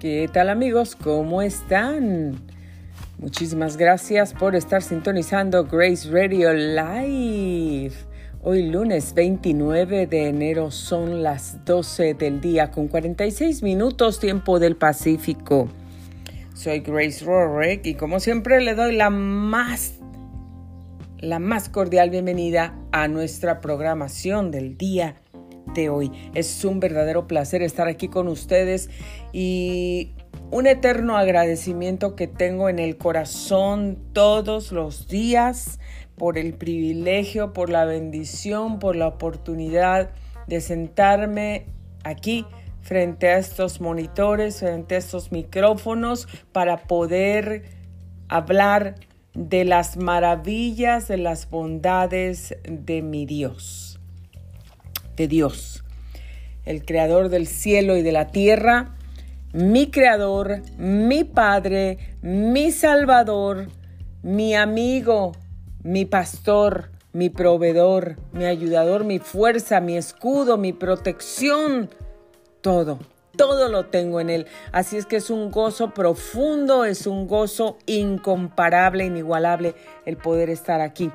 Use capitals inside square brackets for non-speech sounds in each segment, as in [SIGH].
¿Qué tal amigos? ¿Cómo están? Muchísimas gracias por estar sintonizando Grace Radio Live. Hoy lunes 29 de enero son las 12 del día con 46 minutos tiempo del Pacífico. Soy Grace Rorek y como siempre le doy la más la más cordial bienvenida a nuestra programación del día hoy. Es un verdadero placer estar aquí con ustedes y un eterno agradecimiento que tengo en el corazón todos los días por el privilegio, por la bendición, por la oportunidad de sentarme aquí frente a estos monitores, frente a estos micrófonos para poder hablar de las maravillas, de las bondades de mi Dios de Dios, el creador del cielo y de la tierra, mi creador, mi padre, mi salvador, mi amigo, mi pastor, mi proveedor, mi ayudador, mi fuerza, mi escudo, mi protección, todo. Todo lo tengo en Él. Así es que es un gozo profundo, es un gozo incomparable, inigualable el poder estar aquí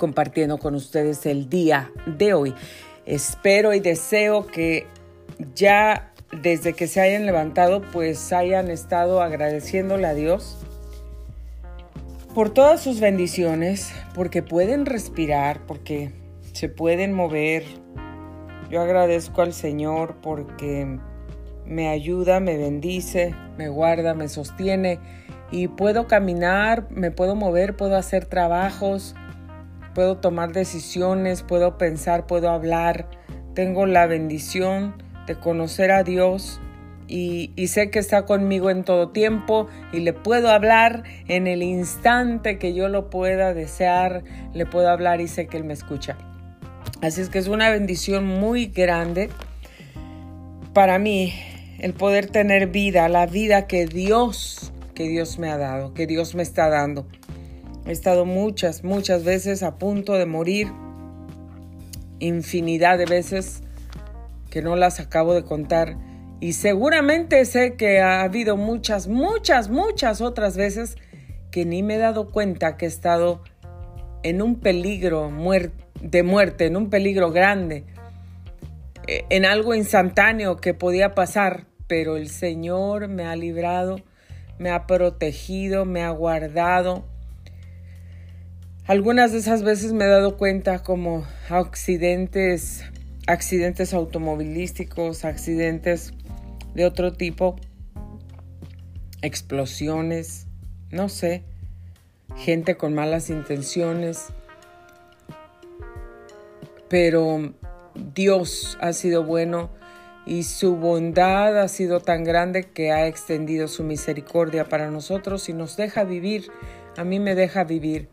compartiendo con ustedes el día de hoy. Espero y deseo que ya desde que se hayan levantado, pues hayan estado agradeciéndole a Dios por todas sus bendiciones, porque pueden respirar, porque se pueden mover. Yo agradezco al Señor porque me ayuda, me bendice, me guarda, me sostiene y puedo caminar, me puedo mover, puedo hacer trabajos, puedo tomar decisiones, puedo pensar, puedo hablar. Tengo la bendición de conocer a Dios y, sé que está conmigo en todo tiempo y le puedo hablar en el instante que yo lo pueda desear, le puedo hablar y sé que Él me escucha. Así es que es una bendición muy grande para mí el poder tener vida, la vida que Dios, que Dios me ha dado, que Dios me está dando. He estado muchas, muchas veces a punto de morir, infinidad de veces que no las acabo de contar. Y seguramente sé que ha habido muchas, muchas, muchas otras veces que ni me he dado cuenta que he estado en un peligro de muerte, en un peligro grande, e, en algo instantáneo que podía pasar, pero el Señor me ha librado, me ha protegido, me ha guardado algunas de esas veces me he dado cuenta como accidentes, accidentes automovilísticos, accidentes de otro tipo, explosiones, no sé, gente con malas intenciones. Pero Dios ha sido bueno y su bondad ha sido tan grande que ha extendido su misericordia para nosotros y nos deja vivir. A mí me deja vivir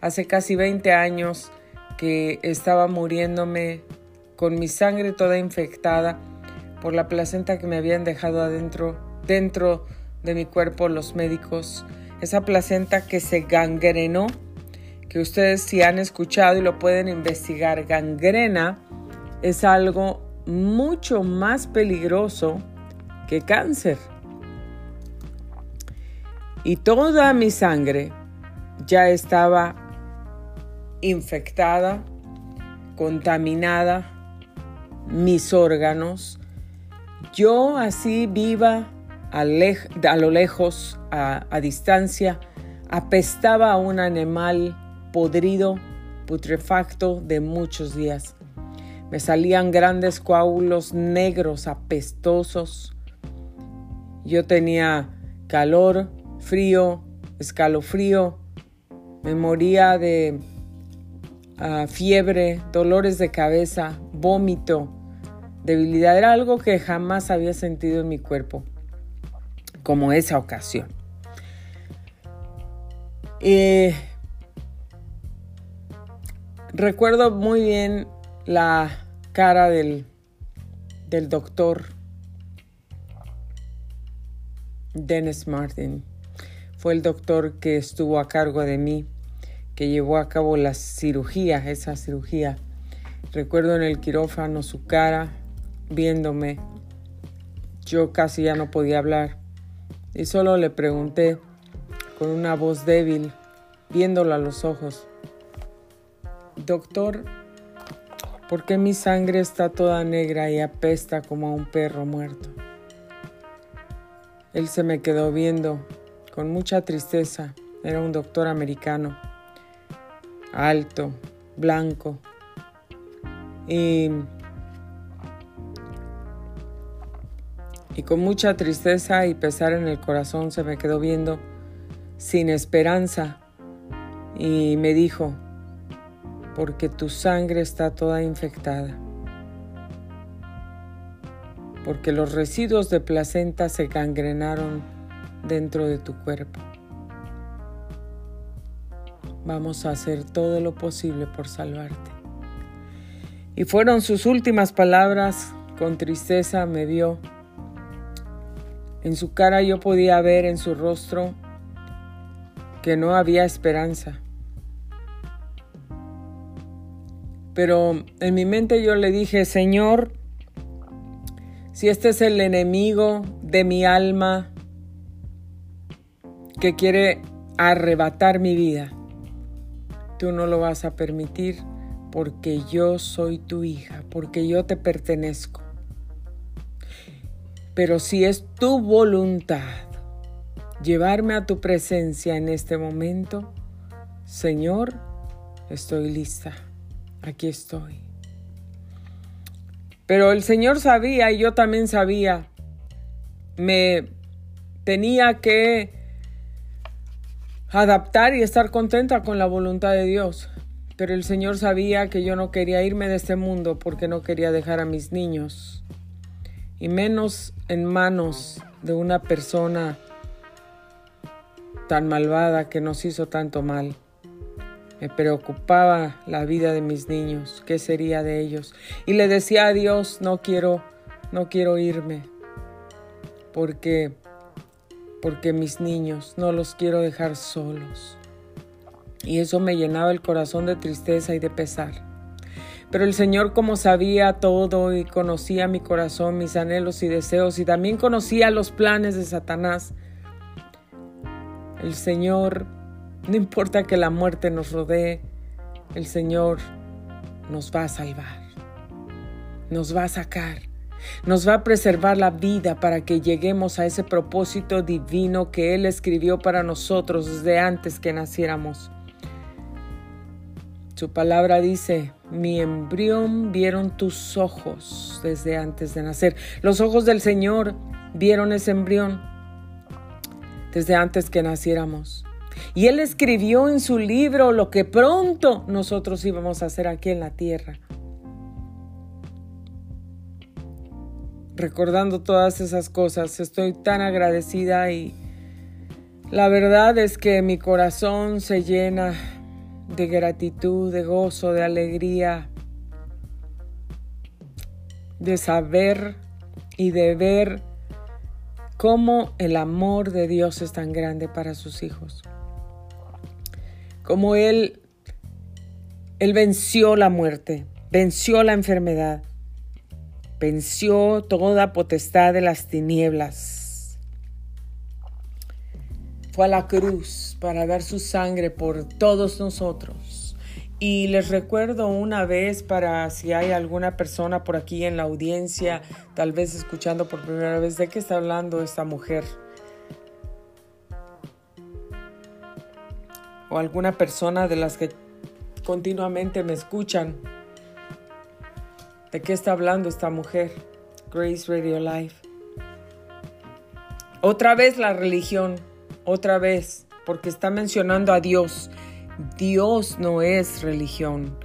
hace casi 20 años que estaba muriéndome con mi sangre toda infectada por la placenta que me habían dejado adentro, dentro de mi cuerpo los médicos. Esa placenta que se gangrenó, que ustedes si han escuchado y lo pueden investigar, gangrena es algo mucho más peligroso que cáncer. Y toda mi sangre ya estaba infectada, contaminada, mis órganos. Yo así viva a, lo lejos, a, a distancia, apestaba a un animal podrido, putrefacto de muchos días. Me salían grandes coágulos negros, apestosos. Yo tenía calor, frío, escalofrío. Me moría de fiebre, dolores de cabeza, vómito, debilidad. Era algo que jamás había sentido en mi cuerpo, como esa ocasión. recuerdo muy bien la cara del, del doctor Dennis Martin. Fue el doctor que estuvo a cargo de mí que llevó a cabo la cirugía, esa cirugía. Recuerdo en el quirófano su cara viéndome, Yo casi ya no podía hablar y solo le pregunté con una voz débil, viéndolo a los ojos, Doctor, ¿por qué mi sangre está toda negra y apesta como a un perro muerto? Él se me quedó viendo con mucha tristeza. Era un doctor americano, alto, blanco. Y, con mucha tristeza y pesar en el corazón se me quedó viendo sin esperanza y me dijo, porque tu sangre está toda infectada, porque los residuos de placenta se gangrenaron dentro de tu cuerpo. Vamos a hacer todo lo posible por salvarte. Y fueron sus últimas palabras, con tristeza me vio. En su cara yo podía ver en su rostro que no había esperanza. Pero en mi mente yo le dije, Señor, si este es el enemigo de mi alma que quiere arrebatar mi vida, tú no lo vas a permitir porque yo soy tu hija, porque yo te pertenezco. Pero si es tu voluntad llevarme a tu presencia en este momento, Señor, estoy lista, aquí estoy. Pero el Señor sabía y yo también sabía, me tenía que adaptar y estar contenta con la voluntad de Dios. Pero el Señor sabía que yo no quería irme de este mundo porque no quería dejar a mis niños, y menos en manos de una persona tan malvada que nos hizo tanto mal. Me preocupaba la vida de mis niños, qué sería de ellos. Y le decía a Dios, no quiero, no quiero irme, porque, porque mis niños no los quiero dejar solos. Y eso me llenaba el corazón de tristeza y de pesar. Pero el Señor como sabía todo y conocía mi corazón, mis anhelos y deseos, y también conocía los planes de Satanás, el Señor, no importa que la muerte nos rodee, el Señor nos va a salvar, nos va a sacar, nos va a preservar la vida para que lleguemos a ese propósito divino que Él escribió para nosotros desde antes que naciéramos. Su palabra dice, mi embrión vieron tus ojos desde antes de nacer. Los ojos del Señor vieron ese embrión desde antes que naciéramos. Y Él escribió en su libro lo que pronto nosotros íbamos a hacer aquí en la tierra. Recordando todas esas cosas, estoy tan agradecida y la verdad es que mi corazón se llena de gratitud, de gozo, de alegría, de saber y de ver cómo el amor de Dios es tan grande para sus hijos. Cómo Él, Él venció la muerte, venció la enfermedad, venció toda potestad de las tinieblas. Fue a la cruz para dar su sangre por todos nosotros y les recuerdo una vez para si hay alguna persona por aquí en la audiencia, tal vez escuchando por primera vez, ¿de qué está hablando esta mujer? O alguna persona de las que continuamente me escuchan. ¿De qué está hablando esta mujer? Grace Radio Life. Otra vez la religión, otra vez, porque está mencionando a Dios Dios no es religión.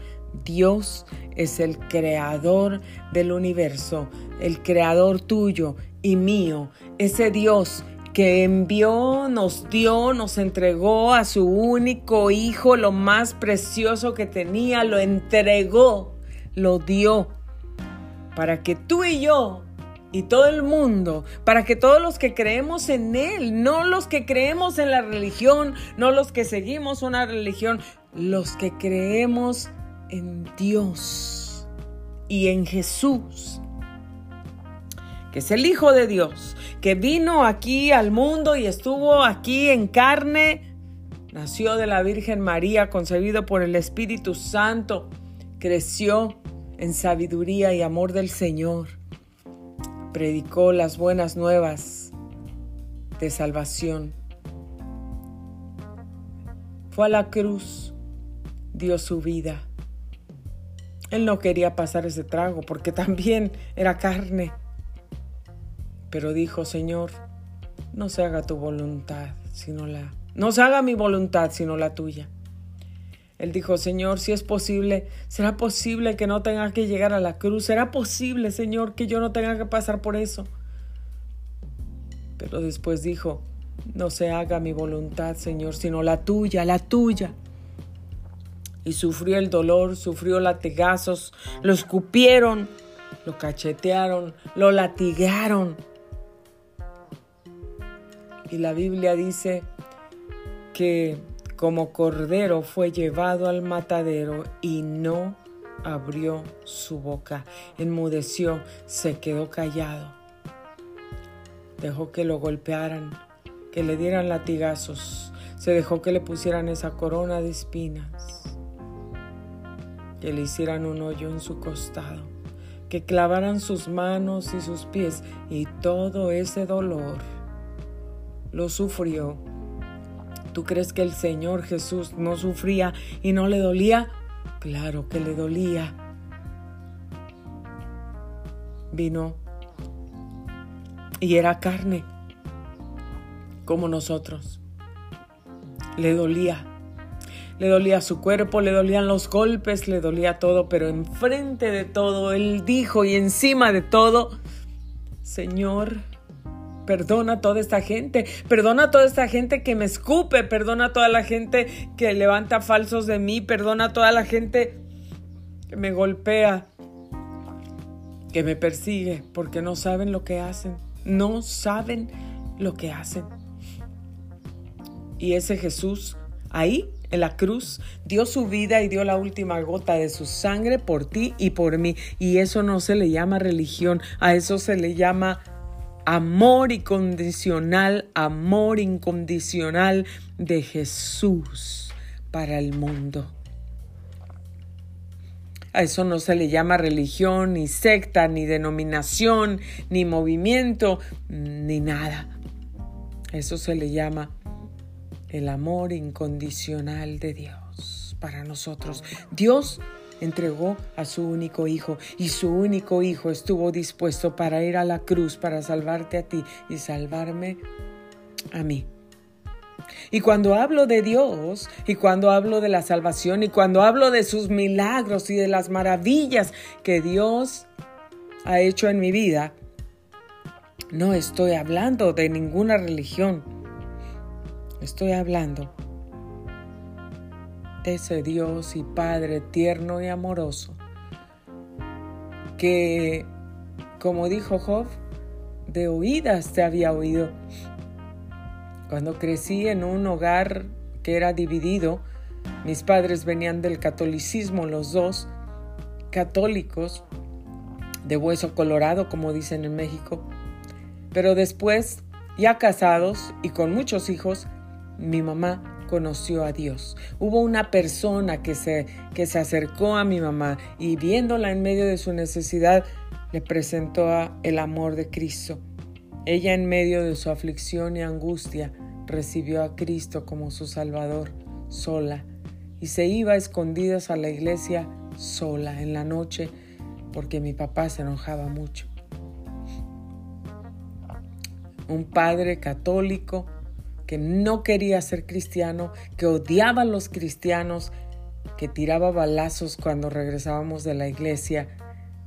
Dios es el creador del universo, el creador tuyo y mío, ese Dios que envió, nos dio, nos entregó a su único hijo, lo más precioso que tenía, lo entregó, lo dio, para que tú y yo y todo el mundo, para que todos los que creemos en Él, no los que creemos en la religión, no los que seguimos una religión, los que creemos en Dios y en Jesús, que es el Hijo de Dios, que vino aquí al mundo y estuvo aquí en carne, nació de la Virgen María, concebido por el Espíritu Santo, creció en sabiduría y amor del Señor, predicó las buenas nuevas de salvación, fue a la cruz, dio su vida. Él no quería pasar ese trago porque [LAUGHS] también era carne pero dijo, Señor, no se haga tu voluntad, sino la... No se haga mi voluntad, sino la tuya. Él dijo, Señor, si es posible, será posible que no tenga que llegar a la cruz. Será posible, Señor, que yo no tenga que pasar por eso. Pero después dijo, no se haga mi voluntad, Señor, sino la tuya, la tuya. Y sufrió el dolor, sufrió latigazos, lo escupieron, lo cachetearon, lo latigaron y la Biblia dice que como cordero fue llevado al matadero y no abrió su boca, enmudeció, se quedó callado. Dejó que lo golpearan, que le dieran latigazos, se dejó que le pusieran esa corona de espinas, que le hicieran un hoyo en su costado, que clavaran sus manos y sus pies y todo ese dolor lo sufrió. ¿Tú crees que el Señor Jesús no sufría y no le dolía? Claro que le dolía. Vino y era carne, como nosotros. Le dolía. Le dolía su cuerpo, le dolían los golpes, le dolía todo, pero enfrente de todo, Él dijo y encima de todo, Señor, Perdona a toda esta gente, perdona a toda esta gente que me escupe, perdona a toda la gente que levanta falsos de mí, perdona a toda la gente que me golpea, que me persigue, porque no saben lo que hacen, no saben lo que hacen. Y ese Jesús ahí en la cruz dio su vida y dio la última gota de su sangre por ti y por mí. Y eso no se le llama religión, a eso se le llama amor incondicional, amor incondicional de Jesús para el mundo. A eso no se le llama religión, ni secta, ni denominación, ni movimiento, ni nada. Eso se le llama el amor incondicional de Dios para nosotros. Dios entregó a su único hijo y su único hijo estuvo dispuesto para ir a la cruz para salvarte a ti y salvarme a mí. Y cuando hablo de Dios, y cuando hablo de la salvación, y cuando hablo de sus milagros y de las maravillas que Dios ha hecho en mi vida, no estoy hablando de ninguna religión. Estoy hablando ese Dios y Padre tierno y amoroso, que, como dijo Job, de oídas te había oído. Cuando crecí en un hogar que era dividido, mis padres venían del catolicismo, los dos, católicos, de hueso colorado, como dicen en México. Pero después, ya casados y con muchos hijos, mi mamá conoció a Dios. Hubo una persona que se, que se acercó a mi mamá y viéndola en medio de su necesidad, le presentó el amor de Cristo. Ella en medio de su aflicción y angustia recibió a Cristo como su Salvador, sola, y se iba a escondidas a la iglesia sola en la noche porque mi papá se enojaba mucho. Un padre católico que no quería ser cristiano, que odiaba a los cristianos, que tiraba balazos cuando regresábamos de la iglesia,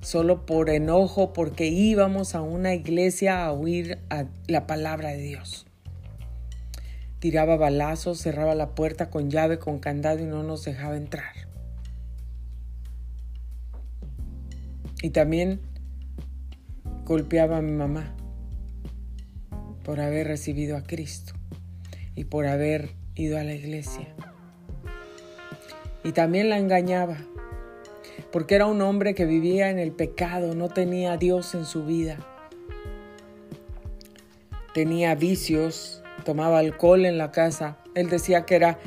solo por enojo, porque íbamos a una iglesia a oír a la palabra de Dios. Tiraba balazos, cerraba la puerta con llave, con candado y no nos dejaba entrar. Y también golpeaba a mi mamá por haber recibido a Cristo y por haber ido a la iglesia. Y también la engañaba, porque era un hombre que vivía en el pecado, no tenía a Dios en su vida. tenía vicios, tomaba alcohol en la casa. Él decía que era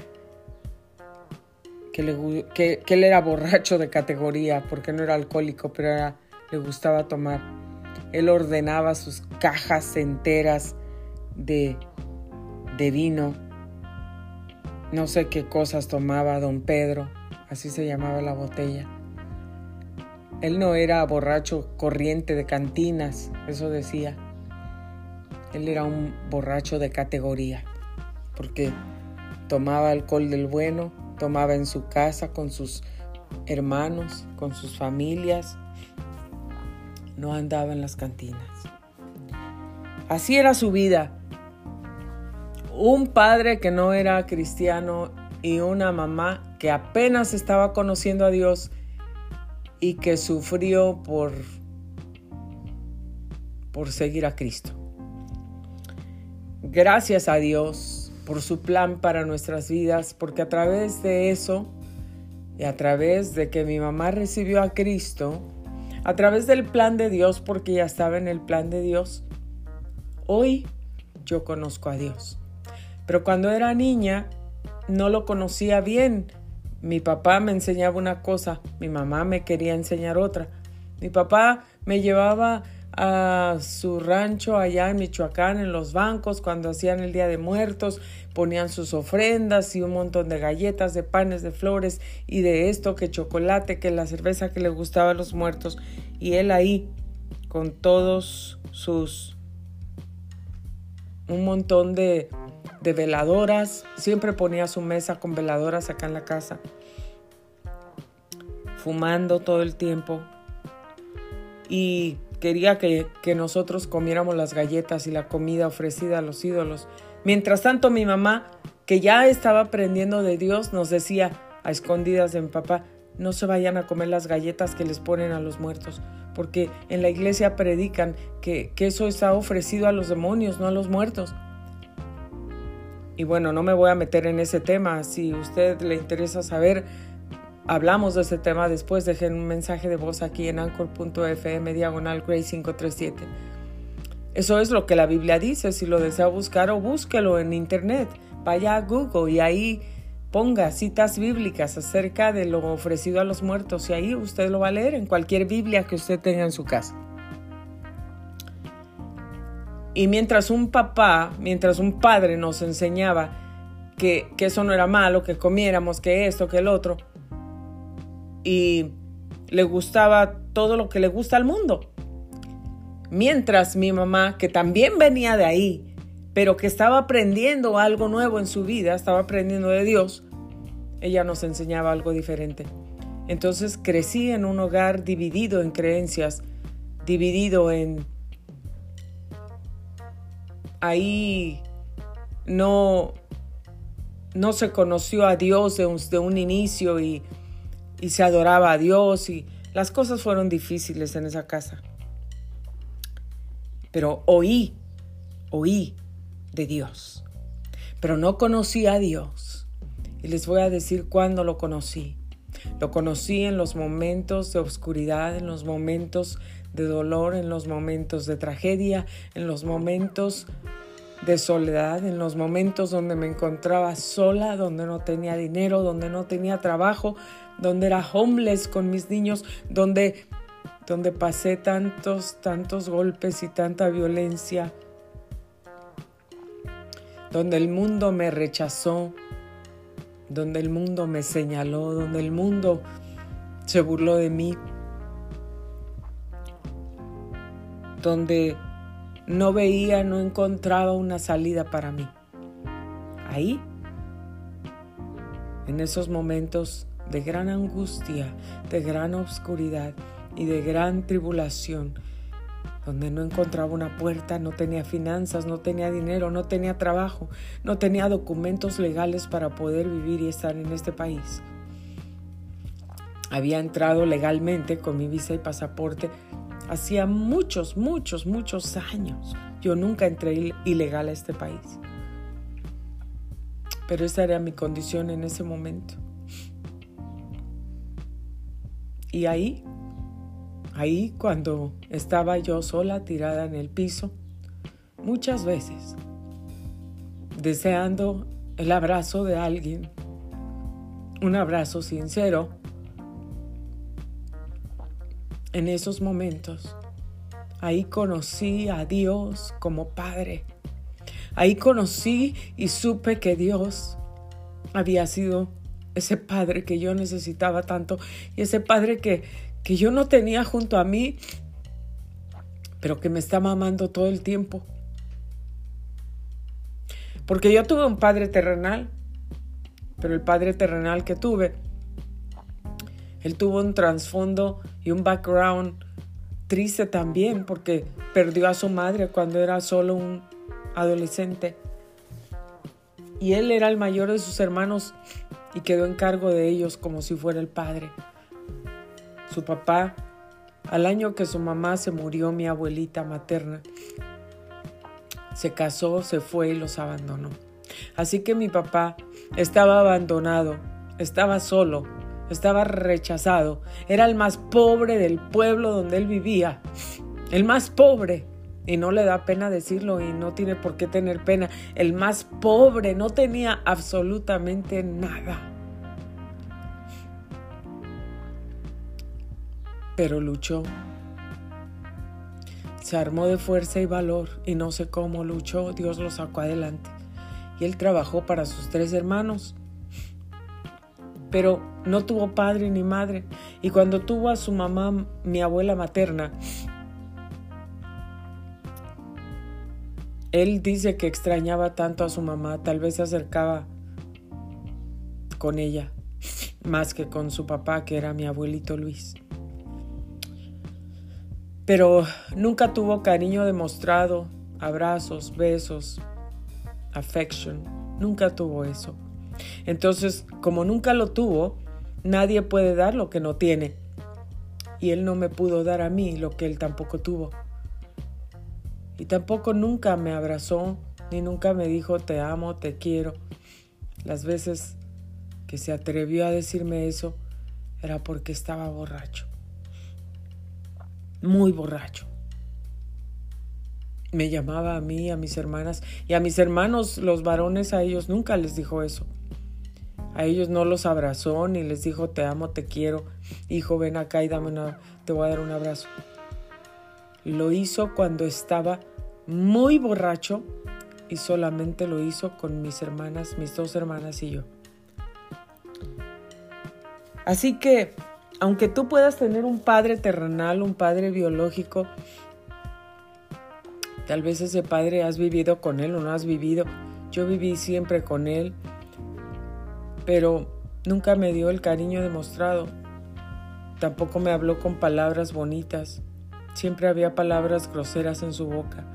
que, le, que, él era borracho de categoría porque no era alcohólico, pero le gustaba tomar. Él ordenaba sus cajas enteras de, de vino. No sé qué cosas tomaba don Pedro, así se llamaba la botella. Él no era borracho corriente de cantinas, eso decía. Él era un borracho de categoría, porque tomaba alcohol del bueno, tomaba en su casa con sus hermanos, con sus familias, no andaba en las cantinas. Así era su vida. Un padre que no era cristiano y una mamá que apenas estaba conociendo a Dios y que sufrió por, por seguir a Cristo. Gracias a Dios por su plan para nuestras vidas, porque a través de eso y a través de que mi mamá recibió a Cristo, a través del plan de Dios, porque ya estaba en el plan de Dios, hoy yo conozco a Dios. Pero cuando era niña no lo conocía bien mi papá me enseñaba una cosa, mi mamá me quería enseñar otra. Mi papá me llevaba a su rancho allá en Michoacán, en los bancos, cuando hacían el Día de Muertos, ponían sus ofrendas y un montón de galletas, de panes, de flores y de esto, que chocolate, que la cerveza que le gustaba a los muertos. Y él ahí, con todos sus... un montón de de veladoras. Siempre ponía su mesa con veladoras acá en la casa. Fumando todo el tiempo. Y quería que, que nosotros comiéramos las galletas y la comida ofrecida a los ídolos. Mientras tanto mi mamá, que ya estaba aprendiendo de Dios, nos decía a escondidas de mi papá, no se vayan a comer las galletas que les ponen a los muertos, porque en la iglesia predican que, que eso está ofrecido a los demonios, no a los muertos. Y bueno, no me voy a meter en ese tema. Si a usted le interesa saber, hablamos de ese tema después. Dejen un mensaje de voz aquí en anchor.fm diagonal Gray 537. Eso es lo que la Biblia dice. Si lo desea buscar o búsquelo en internet. Vaya a Google y ahí ponga citas bíblicas acerca de lo ofrecido a los muertos y ahí usted lo va a leer en cualquier Biblia que usted tenga en su casa. Y mientras un papá, mientras un padre nos enseñaba que, eso no era malo, que comiéramos, que esto, que el otro, y le gustaba todo lo que le gusta al mundo. Mientras mi mamá, que también venía de ahí, pero que estaba aprendiendo algo nuevo en su vida, estaba aprendiendo de Dios, ella nos enseñaba algo diferente. Entonces crecí en un hogar dividido en creencias, dividido en ahí no, no se conoció a Dios de un, inicio y, y se adoraba a Dios y las cosas fueron difíciles en esa casa. Pero oí, oí de Dios. Pero no conocí a Dios. Y les voy a decir cuándo lo conocí. Lo conocí en los momentos de oscuridad, en los momentos de dolor, en los momentos de tragedia, en los momentos de soledad, en los momentos donde me encontraba sola, donde no tenía dinero, donde no tenía trabajo, donde era homeless con mis niños, donde, donde pasé tantos, tantos golpes y tanta violencia, donde el mundo me rechazó, donde el mundo me señaló, donde el mundo se burló de mí, donde no veía, no encontraba una salida para mí. Ahí, en esos momentos de gran angustia, de gran oscuridad y de gran tribulación, donde no encontraba una puerta, no tenía finanzas, no tenía dinero, no tenía trabajo, no tenía documentos legales para poder vivir y estar en este país. Había entrado legalmente con mi visa y pasaporte hacía muchos, muchos, muchos años. Yo nunca entré ilegal a este país. Pero esa era mi condición en ese momento. Y ahí, ahí cuando estaba yo sola tirada en el piso, muchas veces, deseando el abrazo de alguien, un abrazo sincero, en esos momentos, ahí conocí a Dios como Padre. Ahí conocí y supe que Dios había sido ese Padre que yo necesitaba tanto y ese Padre que, que yo no tenía junto a mí, pero que me estaba amando todo el tiempo. Porque yo tuve un Padre terrenal, pero el Padre terrenal que tuve él tuvo un trasfondo y un background triste también porque perdió a su madre cuando era solo un adolescente. Y él era el mayor de sus hermanos y quedó en cargo de ellos como si fuera el padre. Su papá, al año que su mamá se murió, mi abuelita materna, se casó, se fue y los abandonó. Así que mi papá estaba abandonado, estaba solo estaba rechazado. Era el más pobre del pueblo donde él vivía. El más pobre. Y no le da pena decirlo y no tiene por qué tener pena. El más pobre no tenía absolutamente nada. Pero luchó. Se armó de fuerza y valor y no sé cómo luchó. Dios lo sacó adelante. Y él trabajó para sus tres hermanos pero no tuvo padre ni madre. Y cuando tuvo a su mamá, mi abuela materna, él dice que extrañaba tanto a su mamá, tal vez se acercaba con ella, más que con su papá, que era mi abuelito Luis. Pero nunca tuvo cariño demostrado, abrazos, besos, affection, nunca tuvo eso. Entonces, como nunca lo tuvo, nadie puede dar lo que no tiene. Y él no me pudo dar a mí lo que él tampoco tuvo. Y tampoco nunca me abrazó, ni nunca me dijo te amo, te quiero. Las veces que se atrevió a decirme eso era porque estaba borracho. Muy borracho. Me llamaba a mí, a mis hermanas y a mis hermanos, los varones, a ellos nunca les dijo eso. A ellos no los abrazó ni les dijo te amo, te quiero, hijo, ven acá y dame una, te voy a dar un abrazo. Lo hizo cuando estaba muy borracho y solamente lo hizo con mis hermanas, mis dos hermanas y yo. Así que, aunque tú puedas tener un padre terrenal, un padre biológico, tal vez ese padre has vivido con él o no has vivido. Yo viví siempre con él pero nunca me dio el cariño demostrado. Tampoco me habló con palabras bonitas. Siempre había palabras groseras en su boca.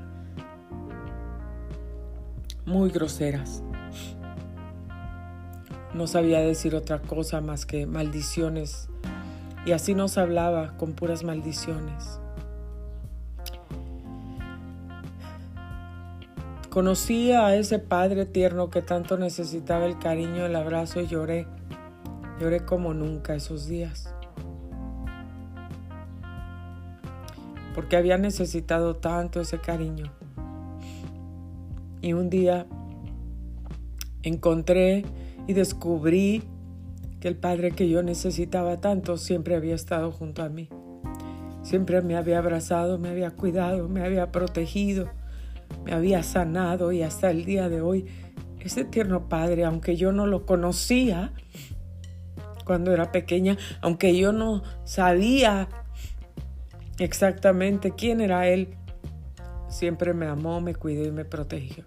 Muy groseras. No sabía decir otra cosa más que maldiciones. Y así nos hablaba con puras maldiciones. Conocí a ese padre tierno que tanto necesitaba el cariño, el abrazo y lloré. Lloré como nunca esos días. Porque había necesitado tanto ese cariño. Y un día encontré y descubrí el padre que yo necesitaba tanto siempre había estado junto a mí. Siempre me había abrazado, me había cuidado, me había protegido me había sanado y hasta el día de hoy ese tierno Padre, aunque yo no lo conocía cuando era pequeña, aunque yo no sabía exactamente quién era Él, siempre me amó, me cuidó y me protegió.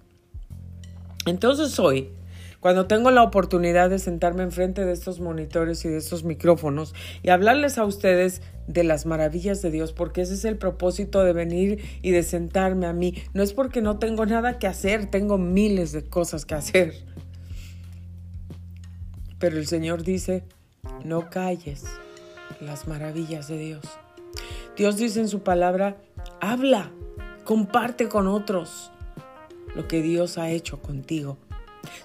Entonces hoy cuando tengo la oportunidad de sentarme enfrente de estos monitores y de estos micrófonos y hablarles a ustedes de las maravillas de Dios, porque ese es el propósito de venir y de sentarme a mí. No es porque no tengo nada que hacer, tengo miles de cosas que hacer. Pero el Señor dice, no calles las maravillas de Dios. Dios dice en su palabra, habla, comparte con otros lo que Dios ha hecho contigo.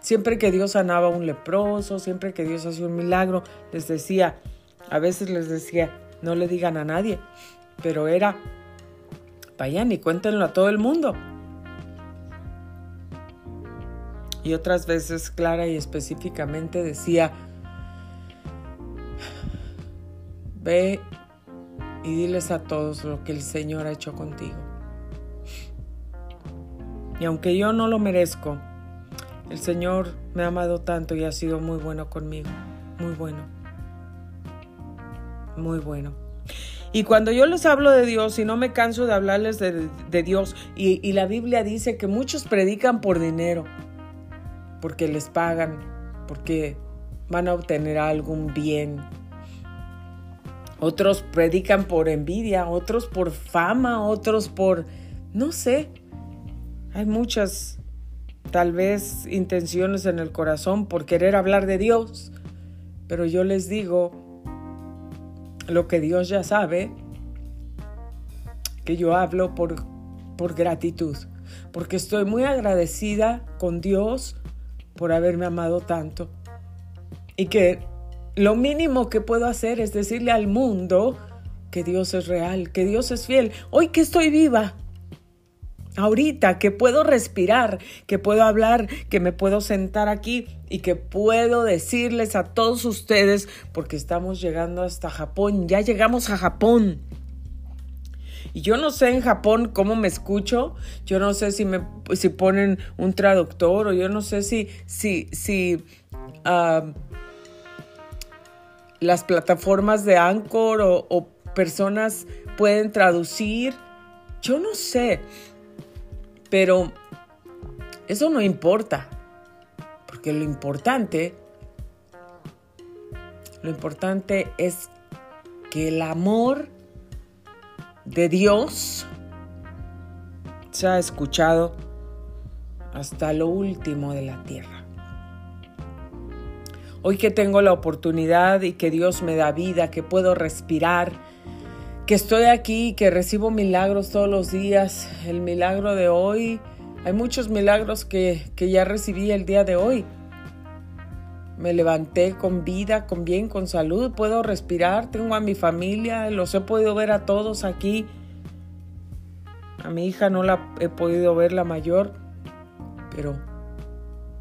Siempre que Dios sanaba a un leproso, siempre que Dios hacía un milagro, les decía, a veces les decía, no le digan a nadie, pero era, vayan y cuéntenlo a todo el mundo. Y otras veces clara y específicamente decía, ve y diles a todos lo que el Señor ha hecho contigo. Y aunque yo no lo merezco, el Señor me ha amado tanto y ha sido muy bueno conmigo, muy bueno, muy bueno. Y cuando yo les hablo de Dios y no me canso de hablarles de, Dios, y, la Biblia dice que muchos predican por dinero, porque les pagan, porque van a obtener algún bien. Otros predican por envidia, otros por fama, otros por, no sé, hay muchas tal vez intenciones en el corazón por querer hablar de Dios, pero yo les digo lo que Dios ya sabe, que yo hablo por, por gratitud, porque estoy muy agradecida con Dios por haberme amado tanto y que lo mínimo que puedo hacer es decirle al mundo que Dios es real, que Dios es fiel. Hoy que estoy viva, ahorita, que puedo respirar, que puedo hablar, que me puedo sentar aquí y que puedo decirles a todos ustedes, porque estamos llegando hasta Japón, ya llegamos a Japón. Y yo no sé en Japón cómo me escucho, yo no sé si me si ponen un traductor o yo no sé si, si, si las plataformas de Anchor o personas pueden traducir. Yo no sé. Pero eso no importa, porque lo importante, lo importante es que el amor de Dios se ha escuchado hasta lo último de la tierra. Hoy que tengo la oportunidad y que Dios me da vida, que puedo respirar, que estoy aquí, que recibo milagros todos los días. El milagro de hoy, hay muchos milagros que, que ya recibí el día de hoy. Me levanté con vida, con bien, con salud, puedo respirar, tengo a mi familia, los he podido ver a todos aquí. A mi hija no la he podido ver la mayor, pero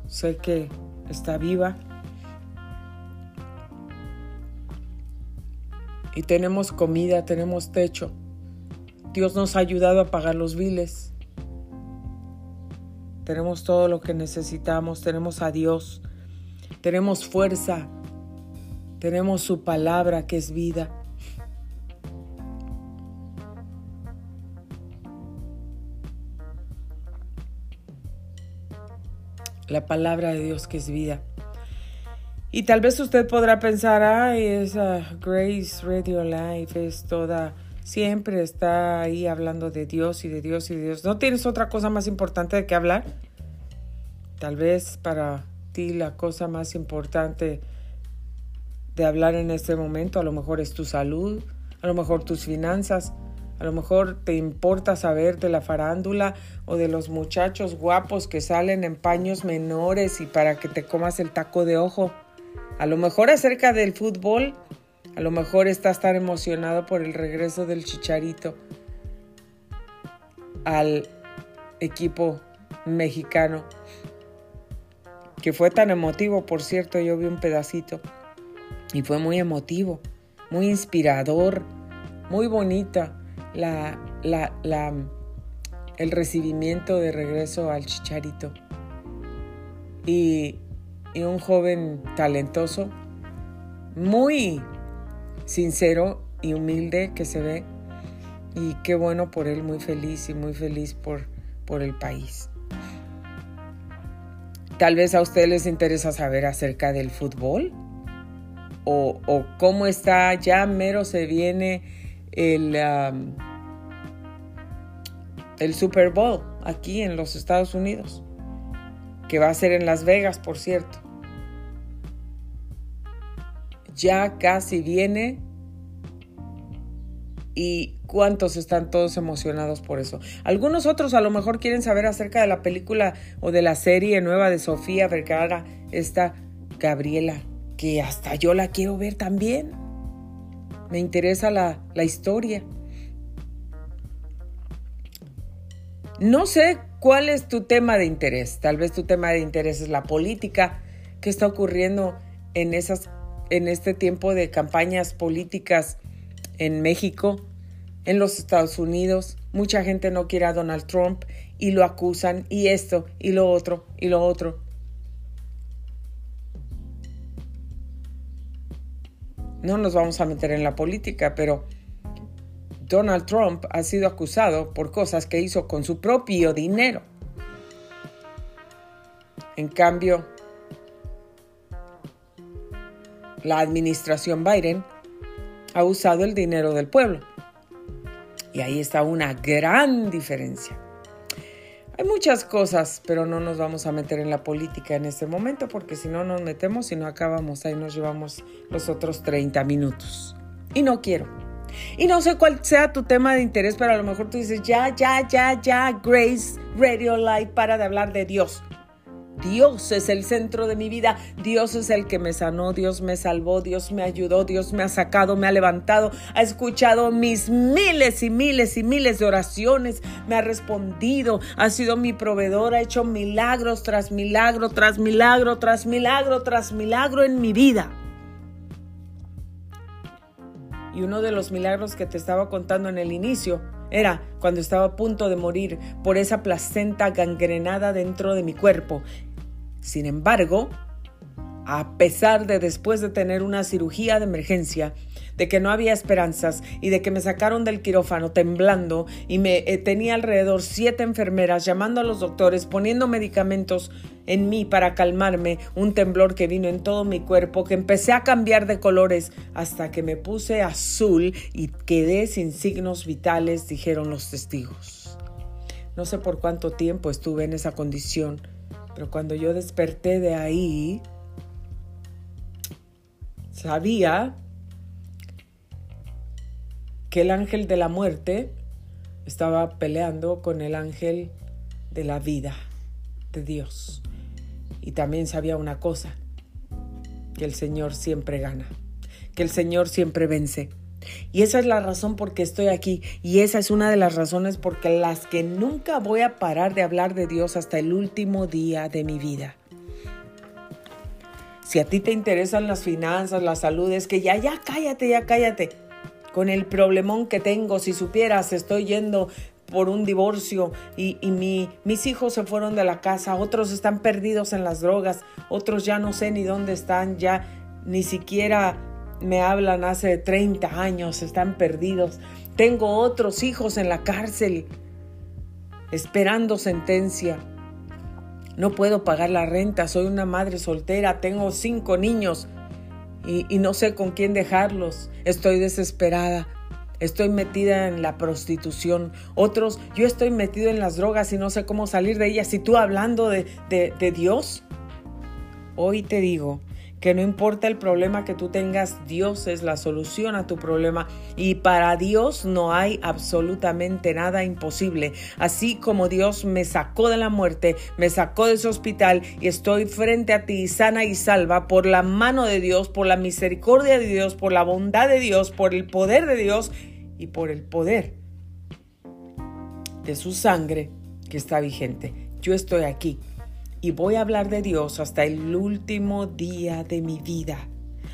sé que está viva. Y tenemos comida, tenemos techo. Dios nos ha ayudado a pagar los biles. Tenemos todo lo que necesitamos, tenemos a Dios, tenemos fuerza, tenemos su palabra que es vida. La palabra de Dios que es vida. Y tal vez usted podrá pensar, ay, esa Grace Radio Life es toda, siempre está ahí hablando de Dios y de Dios y de Dios. ¿No tienes otra cosa más importante de que hablar? Tal vez para ti la cosa más importante de hablar en este momento a lo mejor es tu salud, a lo mejor tus finanzas, a lo mejor te importa saber de la farándula o de los muchachos guapos que salen en paños menores y para que te comas el taco de ojo. A lo mejor acerca del fútbol, a lo mejor estás tan emocionado por el regreso del Chicharito al equipo mexicano, que fue tan emotivo, por cierto, yo vi un pedacito y fue muy emotivo, muy inspirador, muy bonita la, el recibimiento de regreso al Chicharito. Y y un joven talentoso, muy sincero y humilde que se ve. Y qué bueno por él, muy feliz y muy feliz por, por el país. Tal vez a ustedes les interesa saber acerca del fútbol o, cómo está, ya mero se viene el, um, el Super Bowl aquí en los Estados Unidos, que va a ser en Las Vegas, por cierto ya casi viene y cuántos están todos emocionados por eso. Algunos otros a lo mejor quieren saber acerca de la película o de la serie nueva de Sofía Vergara, esta Gabriela, que hasta yo la quiero ver también. Me interesa la, la historia. No sé ¿Cuál es tu tema de interés? Tal vez tu tema de interés es la política. ¿Qué está ocurriendo en, esas, en este tiempo de campañas políticas en México, en los Estados Unidos? Mucha gente no quiere a Donald Trump y lo acusan y esto y lo otro y lo otro. No nos vamos a meter en la política, pero Donald Trump ha sido acusado por cosas que hizo con su propio dinero. En cambio, la administración Biden ha usado el dinero del pueblo. Y ahí está una gran diferencia. Hay muchas cosas, pero no nos vamos a meter en la política en este momento porque si no nos metemos y no acabamos, ahí nos llevamos los otros 30 minutos. Y no quiero. Y no sé cuál sea tu tema de interés, pero a lo mejor tú dices, ya, ya, ya, ya, Grace Radio Light, para de hablar de Dios. Dios es el centro de mi vida, Dios es el que me sanó, Dios me salvó, Dios me ayudó, Dios me ha sacado, me ha levantado, ha escuchado mis miles y miles y miles de oraciones, me ha respondido, ha sido mi proveedor, ha hecho milagros tras milagro, tras milagro, tras milagro, tras milagro en mi vida. Y uno de los milagros que te estaba contando en el inicio era cuando estaba a punto de morir por esa placenta gangrenada dentro de mi cuerpo. Sin embargo, a pesar de después de tener una cirugía de emergencia, de que no había esperanzas y de que me sacaron del quirófano temblando y me eh, tenía alrededor siete enfermeras llamando a los doctores, poniendo medicamentos en mí para calmarme, un temblor que vino en todo mi cuerpo, que empecé a cambiar de colores hasta que me puse azul y quedé sin signos vitales, dijeron los testigos. No sé por cuánto tiempo estuve en esa condición, pero cuando yo desperté de ahí, sabía que el ángel de la muerte estaba peleando con el ángel de la vida de Dios. Y también sabía una cosa, que el Señor siempre gana, que el Señor siempre vence. Y esa es la razón por qué estoy aquí. Y esa es una de las razones por las que nunca voy a parar de hablar de Dios hasta el último día de mi vida. Si a ti te interesan las finanzas, la salud, es que ya, ya cállate, ya cállate con el problemón que tengo. Si supieras, estoy yendo por un divorcio y, mi, mis hijos se fueron de la casa, otros están perdidos en las drogas, otros ya no sé ni dónde están, ya ni siquiera me hablan hace 30 años, están perdidos. Tengo otros hijos en la cárcel esperando sentencia. No puedo pagar la renta, soy una madre soltera, tengo cinco niños y, no sé con quién dejarlos. Estoy desesperada. Estoy metida en la prostitución. Otros, yo estoy metido en las drogas y no sé cómo salir de ellas. Y tú hablando de, de Dios, hoy te digo que no importa el problema que tú tengas, Dios es la solución a tu problema y para Dios no hay absolutamente nada imposible. Así como Dios me sacó de la muerte, me sacó de ese hospital y estoy frente a ti sana y salva por la mano de Dios, por la misericordia de Dios, por la bondad de Dios, por el poder de Dios y por el poder de su sangre que está vigente. Yo estoy aquí y voy a hablar de Dios hasta el último día de mi vida.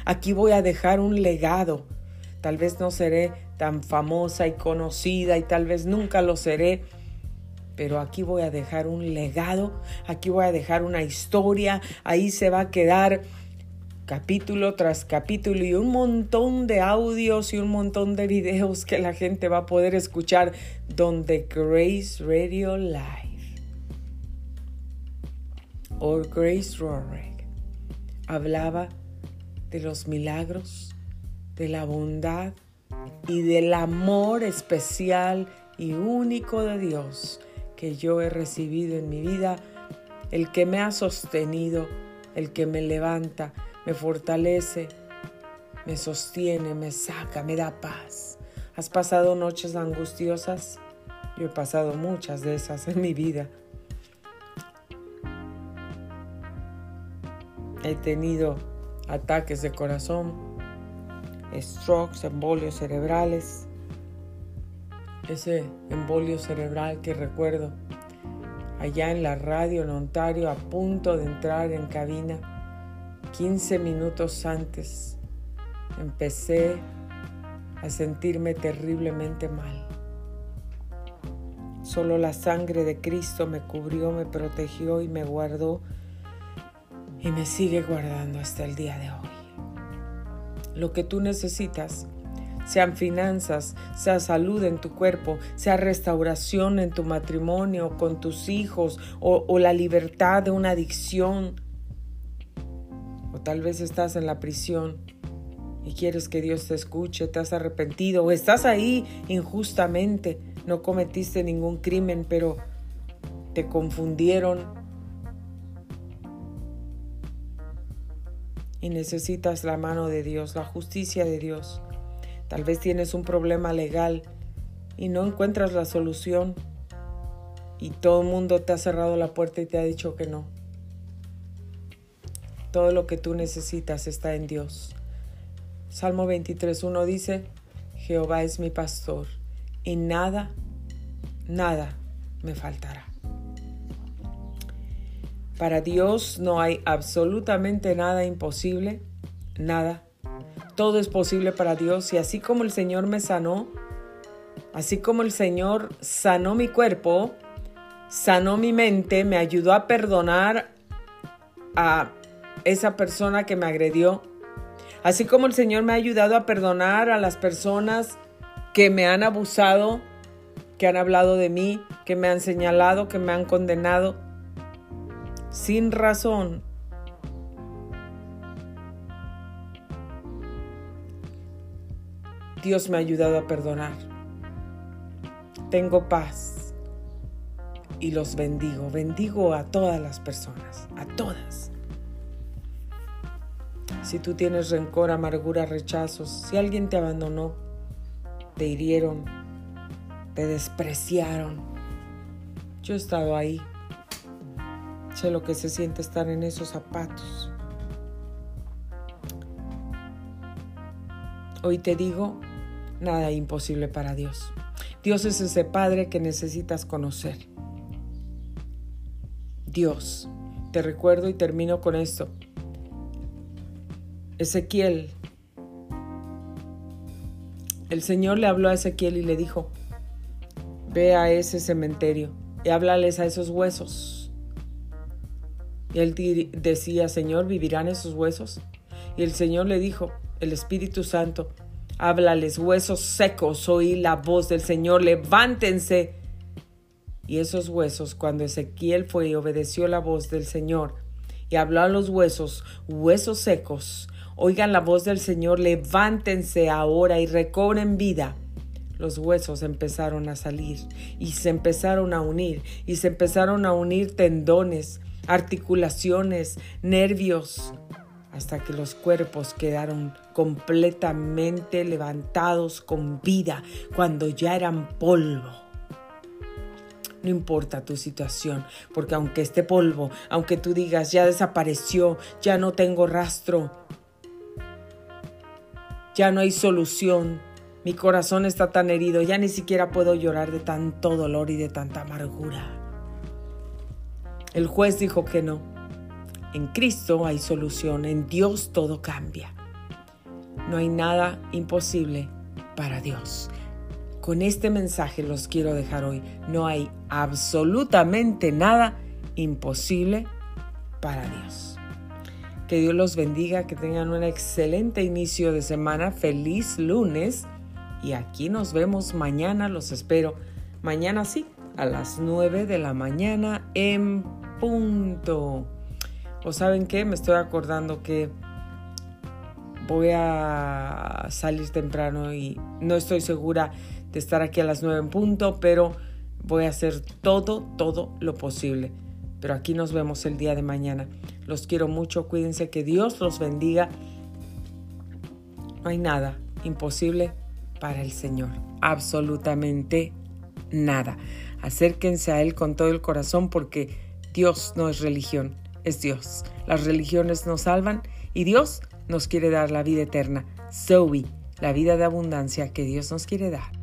Aquí voy a dejar un legado. Tal vez no seré tan famosa y conocida y tal vez nunca lo seré, pero aquí voy a dejar un legado, aquí voy a dejar una historia, ahí se va a quedar capítulo tras capítulo y un montón de audios y un montón de videos que la gente va a poder escuchar donde Grace Radio Live o Grace Rorick hablaba de los milagros, de la bondad y del amor especial y único de Dios que yo he recibido en mi vida, el que me ha sostenido, el que me levanta, me fortalece, me sostiene, me saca, me da paz. ¿Has pasado noches angustiosas? Yo he pasado muchas de esas en mi vida. He tenido ataques de corazón, strokes, embolios cerebrales. Ese embolio cerebral que recuerdo allá en la radio en Ontario a punto de entrar en cabina. 15 minutos antes empecé a sentirme terriblemente mal. Solo la sangre de Cristo me cubrió, me protegió y me guardó y me sigue guardando hasta el día de hoy. Lo que tú necesitas, sean finanzas, sea salud en tu cuerpo, sea restauración en tu matrimonio, con tus hijos o, o la libertad de una adicción. O tal vez estás en la prisión y quieres que Dios te escuche, te has arrepentido o estás ahí injustamente, no cometiste ningún crimen, pero te confundieron y necesitas la mano de Dios, la justicia de Dios. Tal vez tienes un problema legal y no encuentras la solución y todo el mundo te ha cerrado la puerta y te ha dicho que no. Todo lo que tú necesitas está en Dios. Salmo 23.1 dice, Jehová es mi pastor y nada, nada me faltará. Para Dios no hay absolutamente nada imposible, nada. Todo es posible para Dios y así como el Señor me sanó, así como el Señor sanó mi cuerpo, sanó mi mente, me ayudó a perdonar a esa persona que me agredió, así como el Señor me ha ayudado a perdonar a las personas que me han abusado, que han hablado de mí, que me han señalado, que me han condenado sin razón. Dios me ha ayudado a perdonar. Tengo paz y los bendigo. Bendigo a todas las personas, a todas. Si tú tienes rencor, amargura, rechazos, si alguien te abandonó, te hirieron, te despreciaron, yo he estado ahí Lo que se siente estar en esos zapatos. Hoy te digo, nada imposible para Dios. Dios es ese Padre que necesitas conocer. Dios, te recuerdo y termino con esto. Ezequiel, el Señor le habló a Ezequiel y le dijo, ve a ese cementerio y háblales a esos huesos y él decía, Señor, ¿vivirán esos huesos? Y el Señor le dijo, el Espíritu Santo, háblales, huesos secos, oí la voz del Señor, levántense. Y esos huesos, cuando Ezequiel fue y obedeció la voz del Señor, y habló a los huesos, huesos secos, oigan la voz del Señor, levántense ahora y recobren vida. Los huesos empezaron a salir y se empezaron a unir y se empezaron a unir tendones articulaciones, nervios, hasta que los cuerpos quedaron completamente levantados con vida cuando ya eran polvo. No importa tu situación, porque aunque esté polvo, aunque tú digas ya desapareció, ya no tengo rastro, ya no hay solución, mi corazón está tan herido, ya ni siquiera puedo llorar de tanto dolor y de tanta amargura. El juez dijo que no. En Cristo hay solución, en Dios todo cambia. No hay nada imposible para Dios. Con este mensaje los quiero dejar hoy. No hay absolutamente nada imposible para Dios. Que Dios los bendiga, que tengan un excelente inicio de semana, feliz lunes y aquí nos vemos mañana, los espero. Mañana sí, a las 9 de la mañana en punto. ¿O saben qué? Me estoy acordando que voy a salir temprano y no estoy segura de estar aquí a las 9 en punto, pero voy a hacer todo, todo lo posible. Pero aquí nos vemos el día de mañana. Los quiero mucho, cuídense, que Dios los bendiga. No hay nada imposible para el Señor, absolutamente nada. Acérquense a Él con todo el corazón porque Dios no es religión, es Dios. Las religiones nos salvan y Dios nos quiere dar la vida eterna. Zoe, la vida de abundancia que Dios nos quiere dar.